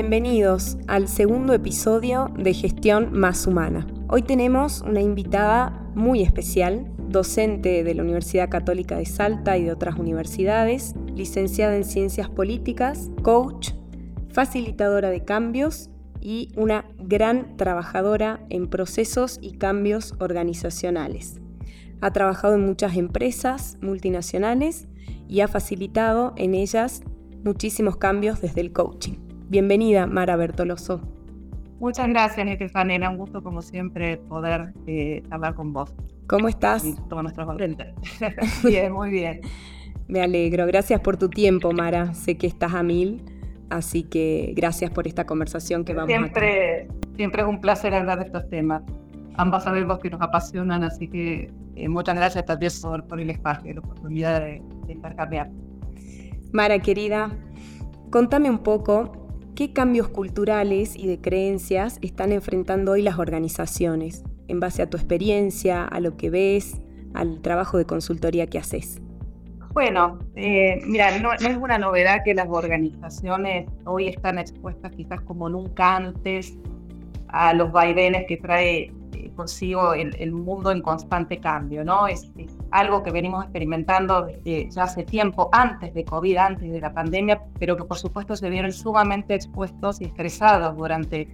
Bienvenidos al segundo episodio de Gestión Más Humana. Hoy tenemos una invitada muy especial, docente de la Universidad Católica de Salta y de otras universidades, licenciada en Ciencias Políticas, coach, facilitadora de cambios y una gran trabajadora en procesos y cambios organizacionales. Ha trabajado en muchas empresas multinacionales y ha facilitado en ellas muchísimos cambios desde el coaching. Bienvenida, Mara Bertoloso. Muchas gracias, Estefanía. Un gusto, como siempre, poder eh, hablar con vos. ¿Cómo estás? Y todos nuestros oyentes. bien, muy bien. Me alegro. Gracias por tu tiempo, Mara. Sé que estás a mil, así que gracias por esta conversación que vamos a tener. Siempre es un placer hablar de estos temas. Ambas sabemos que nos apasionan, así que eh, muchas gracias también por, por el espacio y la oportunidad de, de intercambiar. Mara, querida, contame un poco ¿Qué cambios culturales y de creencias están enfrentando hoy las organizaciones en base a tu experiencia, a lo que ves, al trabajo de consultoría que haces? Bueno, eh, mira, no, es una novedad que las organizaciones hoy están expuestas quizás como nunca antes a los vaivenes que trae consigo el, mundo en constante cambio, ¿no? Es, algo que venimos experimentando desde ya hace tiempo, antes de COVID, antes de la pandemia, pero que por supuesto se vieron sumamente expuestos y estresados durante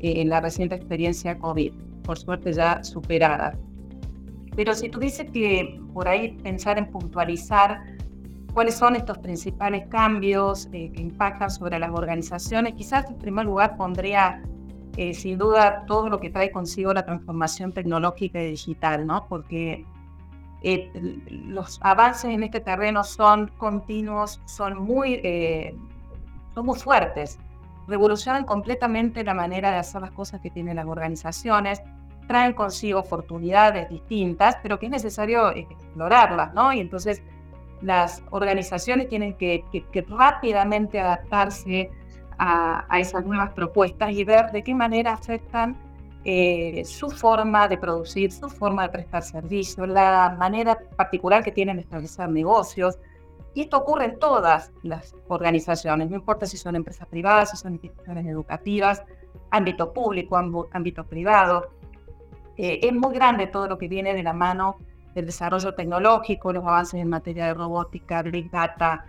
eh, la reciente experiencia COVID, por suerte ya superada. Pero si tú dices que por ahí pensar en puntualizar cuáles son estos principales cambios eh, que impactan sobre las organizaciones, quizás en primer lugar pondría eh, sin duda todo lo que trae consigo la transformación tecnológica y digital, ¿no? Porque eh, los avances en este terreno son continuos, son muy, eh, son muy fuertes, revolucionan completamente la manera de hacer las cosas que tienen las organizaciones, traen consigo oportunidades distintas, pero que es necesario explorarlas, ¿no? Y entonces las organizaciones tienen que, que rápidamente adaptarse a, esas nuevas propuestas y ver de qué manera afectan eh, su forma de producir, su forma de prestar servicios, la manera particular que tienen de establecer negocios. Y esto ocurre en todas las organizaciones, no importa si son empresas privadas, si son instituciones educativas, ámbito público, ámbito privado. Eh, es muy grande todo lo que viene de la mano del desarrollo tecnológico, los avances en materia de robótica, big data,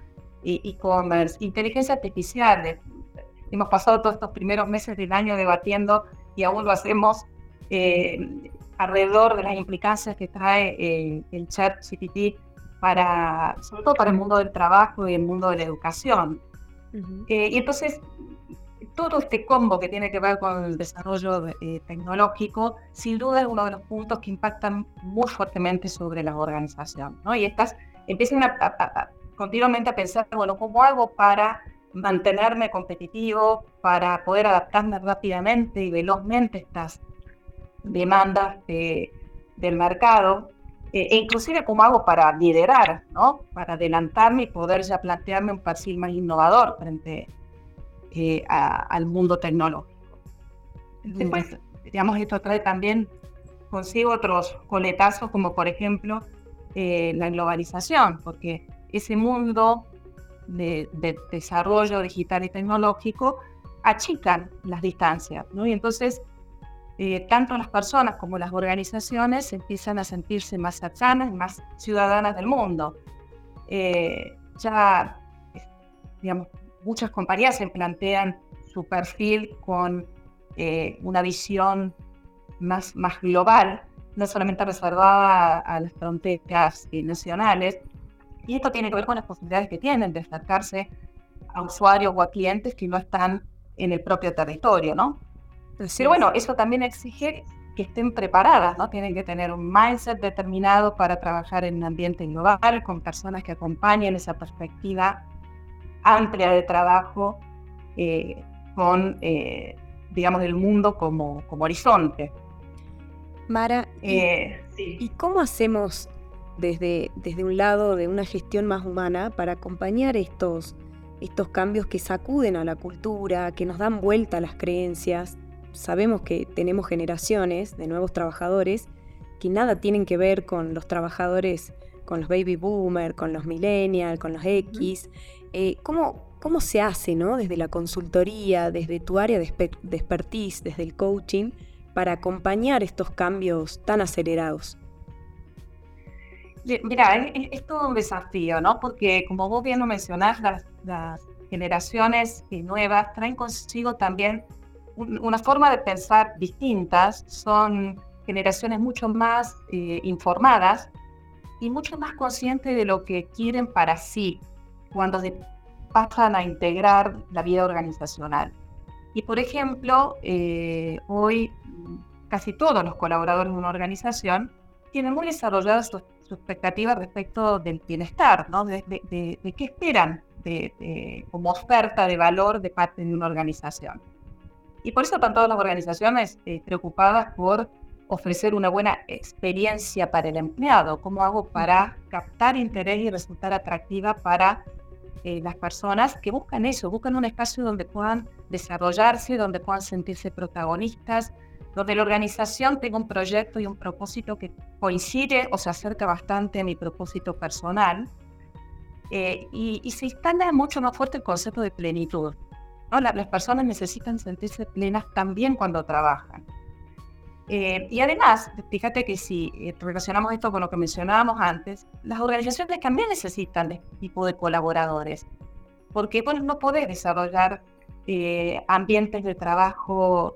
e-commerce, inteligencia artificial, Hemos pasado todos estos primeros meses del año debatiendo y aún lo hacemos eh, alrededor de las implicancias que trae eh, el chat GPT para, sobre todo para el mundo del trabajo y el mundo de la educación. Eh, y entonces, todo este combo que tiene que ver con el desarrollo tecnológico, sin duda es uno de los puntos que impactan muy fuertemente sobre la organización. ¿no? Y estas empiezan a, continuamente a pensar, bueno, ¿cómo hago para mantenerme competitivo, para poder adaptarme rápidamente y velozmente a estas demandas del mercado, eh, e inclusive cómo hago para liderar, ¿no? para adelantarme y poder ya plantearme un perfil más innovador frente eh, al mundo tecnológico. Después, digamos, esto trae también consigo otros coletazos, como por ejemplo eh, la globalización, porque ese mundo de, desarrollo digital y tecnológico achican las distancias, ¿no? Y entonces, eh, tanto las personas como las organizaciones empiezan a sentirse más cercanas más ciudadanas del mundo. Eh, ya, digamos, muchas compañías se plantean su perfil con eh, una visión más, más global, no solamente reservada a las fronteras nacionales, y esto tiene que ver con las posibilidades que tienen de acercarse a usuarios o a clientes que no están en el propio territorio, ¿no? Pero bueno, eso también exige que estén preparadas, ¿no? Tienen que tener un mindset determinado para trabajar en un ambiente global, con personas que acompañen esa perspectiva amplia de trabajo eh, con, eh, digamos, el mundo como, como horizonte. Mara, eh, ¿y cómo hacemos desde, desde un lado de una gestión más humana para acompañar estos, estos cambios que sacuden a la cultura, que nos dan vuelta a las creencias. Sabemos que tenemos generaciones de nuevos trabajadores que nada tienen que ver con los trabajadores, con los baby boomers, con los millennials, con los X. Eh, ¿cómo, ¿Cómo se hace, ¿no? Desde la consultoría, desde tu área de, expertise, desde el coaching, para acompañar estos cambios tan acelerados? Mira, es, todo un desafío, ¿no? Porque como vos bien lo mencionás, las, generaciones nuevas traen consigo también una forma de pensar distintas, son generaciones mucho más eh, informadas y mucho más conscientes de lo que quieren para sí cuando pasan a integrar la vida organizacional. Y por ejemplo, eh, hoy casi todos los colaboradores de una organización tienen muy desarrolladas sus su expectativas respecto del bienestar, ¿no? de, qué esperan como oferta de valor de parte de una organización. Y por eso están todas las organizaciones eh, preocupadas por ofrecer una buena experiencia para el empleado. ¿Cómo hago para captar interés y resultar atractiva para eh, las personas que buscan eso, buscan un espacio donde puedan desarrollarse, donde puedan sentirse protagonistas, donde la organización tenga un proyecto y un propósito que coincide o se acerca bastante a mi propósito personal. Eh, y, se instala mucho más fuerte el concepto de plenitud. las personas necesitan sentirse plenas también cuando trabajan. Eh, y además, fíjate que si eh, relacionamos esto con lo que mencionábamos antes, las organizaciones también necesitan este tipo de colaboradores, porque bueno, no podés desarrollar ambientes de trabajo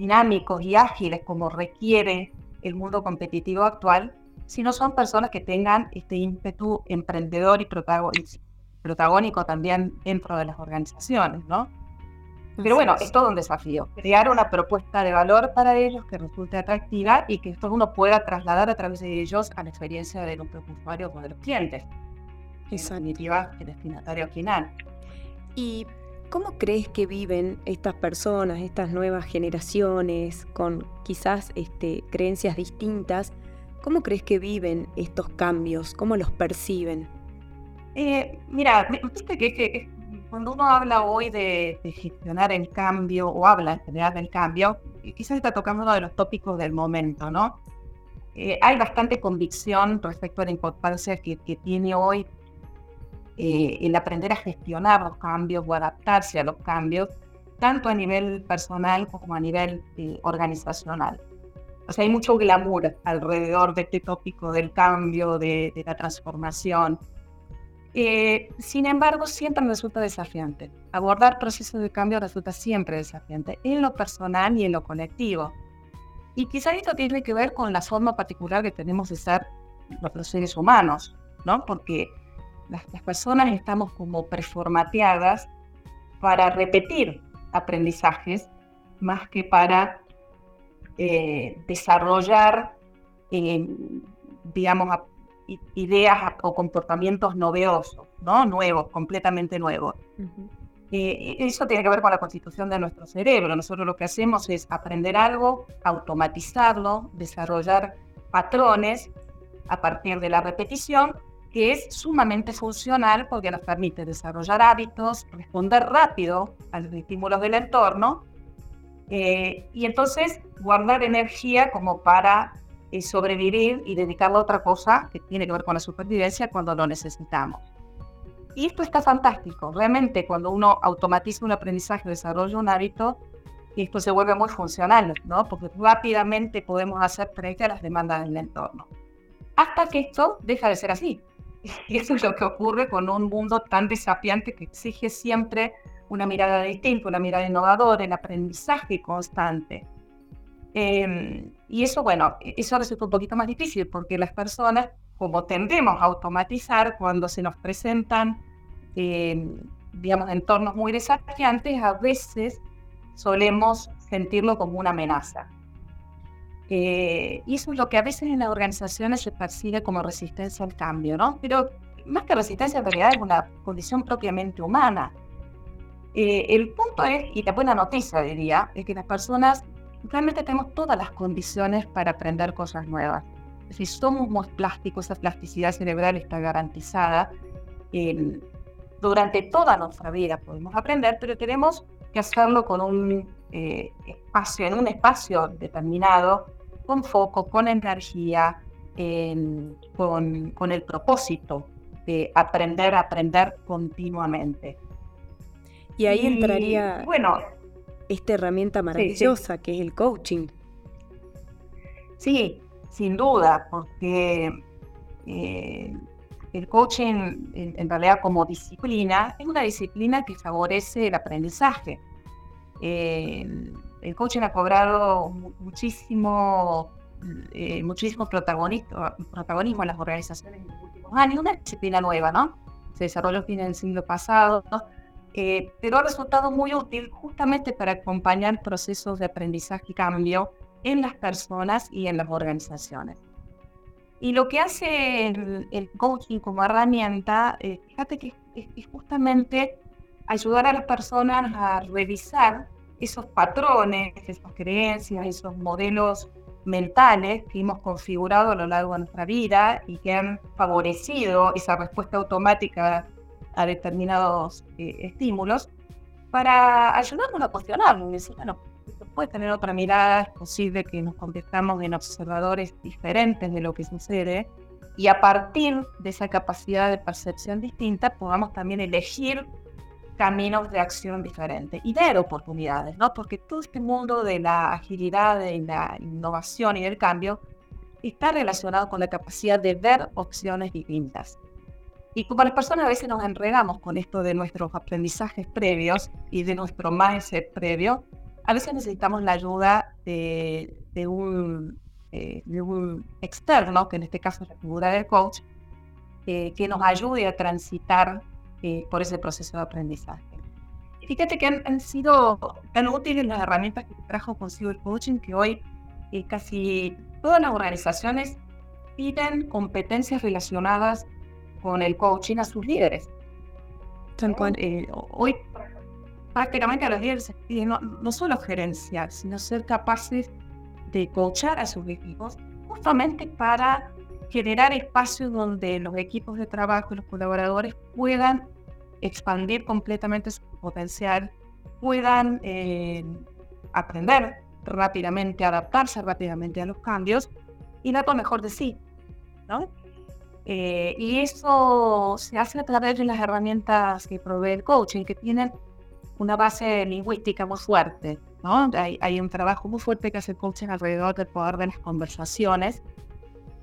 dinámicos y ágiles como requiere el mundo competitivo actual, si no son personas que tengan este ímpetu emprendedor y protagónico también dentro de las organizaciones, ¿no? Pero bueno, es todo un desafío. Crear una propuesta de valor para ellos que resulte atractiva y que esto uno pueda trasladar a través de ellos a la experiencia de los usuarios o de los clientes. En definitiva, el destinatario final. ¿Y cómo crees que viven estas personas, estas nuevas generaciones, con quizás este, creencias distintas? ¿Cómo crees que viven estos cambios? ¿Cómo los perciben? Eh, mira, viste que, que cuando uno habla hoy de, gestionar el cambio o habla en general del cambio, quizás está tocando uno de los tópicos del momento, ¿no? Eh, hay bastante convicción respecto a la importancia que, tiene hoy eh, el aprender a gestionar los cambios o adaptarse a los cambios, tanto a nivel personal como a nivel eh, organizacional. O sea, hay mucho glamour alrededor de este tópico del cambio, de, de la transformación. Eh, sin embargo, siempre resulta desafiante. Abordar procesos de cambio resulta siempre desafiante, en lo personal y en lo colectivo. Y quizás esto tiene que ver con la forma particular que tenemos de ser los seres humanos, ¿no? Porque las, personas estamos como preformateadas para repetir aprendizajes más que para eh, desarrollar, eh, digamos, ideas o comportamientos novedosos, ¿no? Nuevos, completamente nuevos. Eh, eso tiene que ver con la constitución de nuestro cerebro. Nosotros lo que hacemos es aprender algo, automatizarlo, desarrollar patrones a partir de la repetición, que es sumamente funcional porque nos permite desarrollar hábitos, responder rápido a los estímulos del entorno eh, y entonces guardar energía como para y sobrevivir y dedicarlo a otra cosa que tiene que ver con la supervivencia cuando lo necesitamos. Y esto está fantástico. Realmente cuando uno automatiza un aprendizaje, desarrolla un hábito, esto se vuelve muy funcional, ¿no? Porque rápidamente podemos hacer frente a las demandas del entorno. Hasta que esto deja de ser así. Eso es lo que ocurre con un mundo tan desafiante que exige siempre una mirada distinta, una mirada innovadora, el aprendizaje constante. Em, y eso, bueno, eso resulta un poquito más difícil porque las personas, como tendemos a automatizar cuando se nos presentan, em, digamos, entornos muy desafiantes, a veces solemos sentirlo como una amenaza. Eh, y eso es lo que a veces en las organizaciones se percibe como resistencia al cambio, ¿no? Pero más que resistencia, en realidad es una condición propiamente humana. Eh, el punto es, y la buena noticia diría, es que las personas realmente tenemos todas las condiciones para aprender cosas nuevas. Si somos muy plásticos, esa plasticidad cerebral está garantizada. durante toda nuestra vida podemos aprender, pero tenemos que hacerlo con un eh, espacio, en un espacio determinado, con foco, con energía, con, con el propósito de aprender, aprender continuamente. Y ahí entraría bueno, esta herramienta maravillosa que es el coaching. Sí, sin duda, porque eh, el coaching en, realidad como disciplina es una disciplina que favorece el aprendizaje. El coaching ha cobrado muchísimo, eh, muchísimo protagonismo, en las organizaciones en los últimos años, una disciplina nueva, ¿no? Se desarrolló fines del siglo pasado, eh, pero ha resultado muy útil justamente para acompañar procesos de aprendizaje y cambio en las personas y en las organizaciones. Y lo que hace el, coaching como herramienta, eh, fíjate que es, justamente ayudar a las personas a revisar esos patrones, esas creencias, esos modelos mentales que hemos configurado a lo largo de nuestra vida y que han favorecido esa respuesta automática a determinados eh, estímulos, para ayudarnos a cuestionarnos y decir, bueno, puede tener otra mirada, es posible que nos convirtamos en observadores diferentes de lo que sucede y a partir de esa capacidad de percepción distinta podamos también elegir caminos de acción diferentes y ver oportunidades, ¿no? Porque todo este mundo de la agilidad, de la innovación y del cambio está relacionado con la capacidad de ver opciones distintas. Y como las personas a veces nos enredamos con esto de nuestros aprendizajes previos y de nuestro mindset previo, a veces necesitamos la ayuda de, un, eh, de un externo, que en este caso es la figura del coach, eh, que nos ayude a transitar eh, por ese proceso de aprendizaje. fíjate que han, sido tan útiles las herramientas que trajo consigo el coaching que hoy casi todas las organizaciones piden competencias relacionadas con el coaching a sus líderes. hoy prácticamente a los líderes no, no solo gerenciar, sino ser capaces de coachar a sus equipos, justamente para generar espacios donde los equipos de trabajo y los colaboradores puedan expandir completamente su potencial, puedan eh, aprender rápidamente, adaptarse rápidamente a los cambios y dar lo mejor de sí. ¿no? Eh, y eso se hace a través de las herramientas que provee el coaching, que tienen una base lingüística muy fuerte, ¿no? Hay, un trabajo muy fuerte que hace el coaching alrededor del poder de las conversaciones,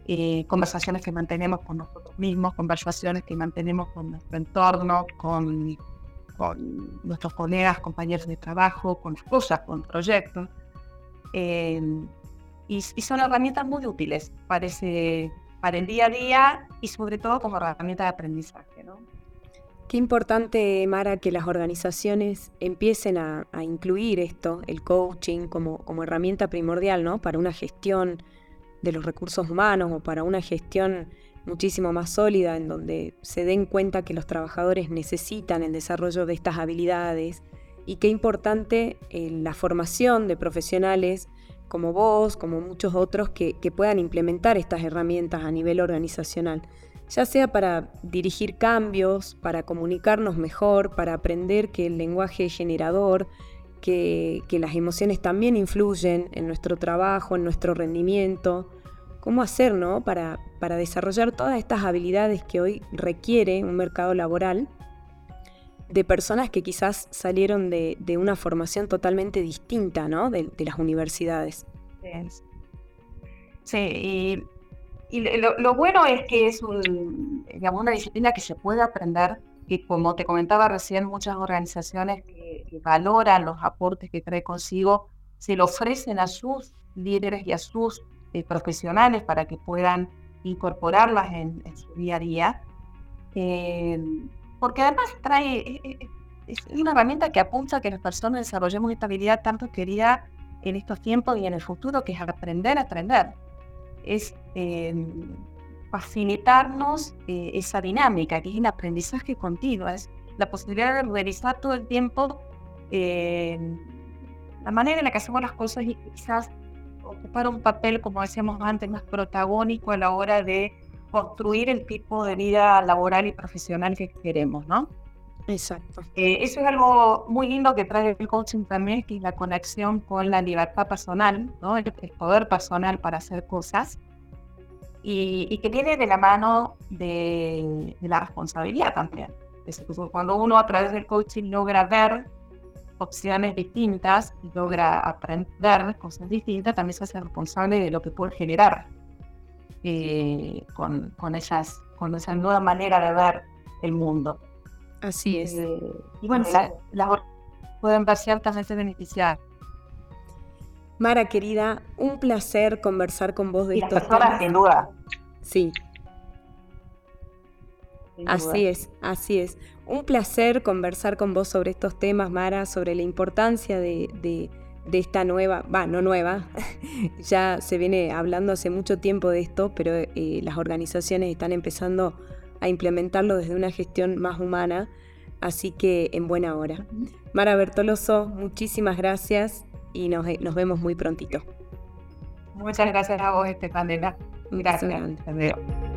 eh, conversaciones que mantenemos con nosotros mismos, conversaciones que mantenemos con nuestro entorno, con, con nuestros colegas, compañeros de trabajo, con cosas, con proyectos. Eh, y, son herramientas muy útiles para, para el día a día y sobre todo como herramienta de aprendizaje. ¿no? Qué importante, Mara, que las organizaciones empiecen a, incluir esto, el coaching, como, como, herramienta primordial, ¿no? Para una gestión de los recursos humanos o para una gestión muchísimo más sólida, en donde se den cuenta que los trabajadores necesitan el desarrollo de estas habilidades y qué importante eh, la formación de profesionales como vos, como muchos otros, que puedan implementar estas herramientas a nivel organizacional ya sea para dirigir cambios, para comunicarnos mejor, para aprender que el lenguaje generador, que, las emociones también influyen en nuestro trabajo, en nuestro rendimiento. ¿Cómo hacer ¿no? para, para desarrollar todas estas habilidades que hoy requiere un mercado laboral de personas que quizás salieron de, una formación totalmente distinta ¿no? de, las universidades? Sí, y lo, bueno es que es una disciplina que se puede aprender y como te comentaba recién, muchas organizaciones valoran los aportes que trae consigo, se lo ofrecen a sus líderes y a sus eh, profesionales para que puedan incorporarlas en, su día a día. Eh, porque además trae, eh, es una herramienta que apunta a que las personas desarrollemos esta habilidad tanto querida en estos tiempos y en el futuro, que es aprender a aprender es em, facilitarnos eh, esa dinámica, que es el aprendizaje continuo, es la posibilidad de realizar todo el tiempo em, la manera en la que hacemos las cosas y quizás ocupar un papel, como decíamos antes, más protagónico a la hora de construir el tipo de vida laboral y profesional que queremos, ¿no? Exacto. Eh, eso es algo muy lindo que trae el coaching también, que es la conexión con la libertad personal, ¿no? el, poder personal para hacer cosas, y, que viene de la mano de, la responsabilidad también. Cuando uno a través del coaching logra ver opciones distintas logra aprender cosas distintas, también se hace responsable de lo que puede generar eh, con, con, esas, con esa nueva manera de ver el mundo. Así es. Eh, y bueno, las pueden verse altamente beneficiadas. Mara, querida, un placer conversar con vos de y estos temas. sin duda. Sí. Así es, así es. Un placer conversar con vos sobre estos temas, Mara, sobre la importancia de, de, esta nueva, va, no nueva, ya se viene hablando hace mucho tiempo de esto, pero eh, las organizaciones están empezando a implementarlo desde una gestión más humana, así que en buena hora. Mara Bertoloso, muchísimas gracias y nos, nos vemos muy prontito. Muchas gracias a vos, Estefanela. Gracias.